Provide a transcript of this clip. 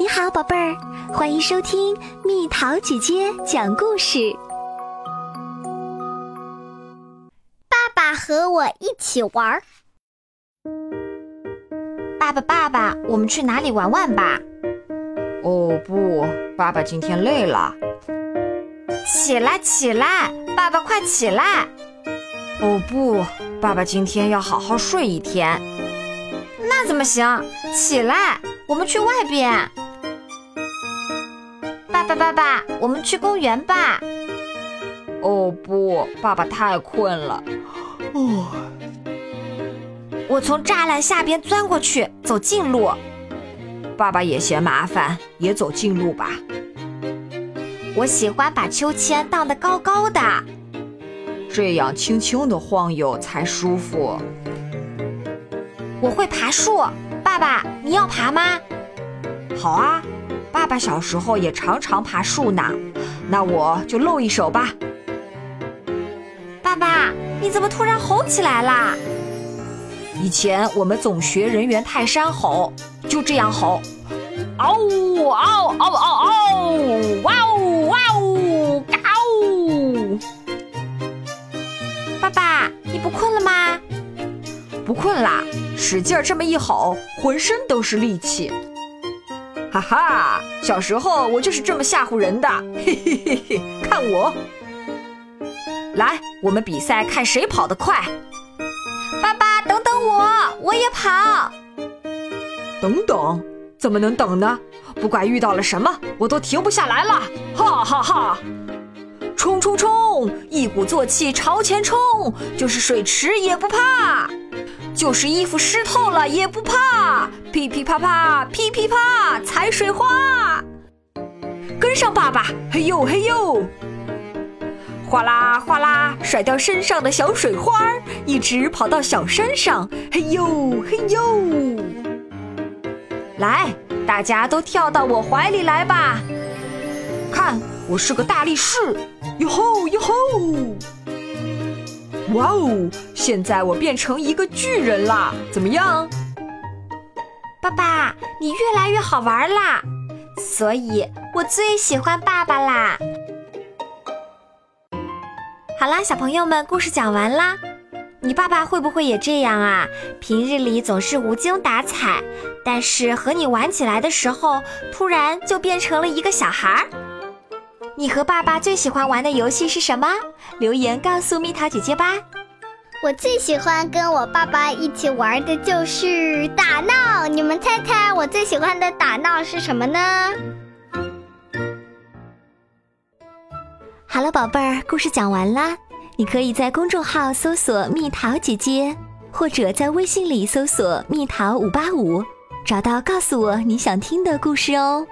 你好，宝贝儿，欢迎收听蜜桃姐姐讲故事。爸爸和我一起玩儿。爸爸，爸爸，我们去哪里玩玩吧？哦不，爸爸今天累了。起来，起来，爸爸快起来！哦不，爸爸今天要好好睡一天。那怎么行？起来，我们去外边。爸爸，爸爸，我们去公园吧。哦不，爸爸太困了。哦，我从栅栏下边钻过去，走近路。爸爸也嫌麻烦，也走近路吧。我喜欢把秋千荡得高高的，这样轻轻的晃悠才舒服。我会爬树，爸爸，你要爬吗？好啊。小时候也常常爬树呢，那我就露一手吧。爸爸，你怎么突然吼起来啦？以前我们总学人猿泰山吼，就这样吼：嗷呜嗷嗷嗷嗷，哇呜哇呜，嘎呜！爸爸，你不困了吗？不困啦，使劲这么一吼，浑身都是力气。哈哈，小时候我就是这么吓唬人的，嘿嘿嘿嘿，看我！来，我们比赛，看谁跑得快。爸爸，等等我，我也跑。等等，怎么能等呢？不管遇到了什么，我都停不下来了，哈哈哈！冲冲冲，一鼓作气朝前冲，就是水池也不怕。就是衣服湿透了也不怕，噼噼啪啪，噼噼啪，踩水花，跟上爸爸，嘿呦嘿呦，哗啦哗啦，甩掉身上的小水花，一直跑到小山上，嘿呦嘿呦，来，大家都跳到我怀里来吧，看我是个大力士，哟吼哟吼。哇哦！现在我变成一个巨人啦，怎么样？爸爸，你越来越好玩啦，所以我最喜欢爸爸啦。好啦，小朋友们，故事讲完啦。你爸爸会不会也这样啊？平日里总是无精打采，但是和你玩起来的时候，突然就变成了一个小孩儿。你和爸爸最喜欢玩的游戏是什么？留言告诉蜜桃姐姐吧。我最喜欢跟我爸爸一起玩的就是打闹。你们猜猜我最喜欢的打闹是什么呢？好了，宝贝儿，故事讲完啦。你可以在公众号搜索“蜜桃姐姐”，或者在微信里搜索“蜜桃五八五”，找到告诉我你想听的故事哦。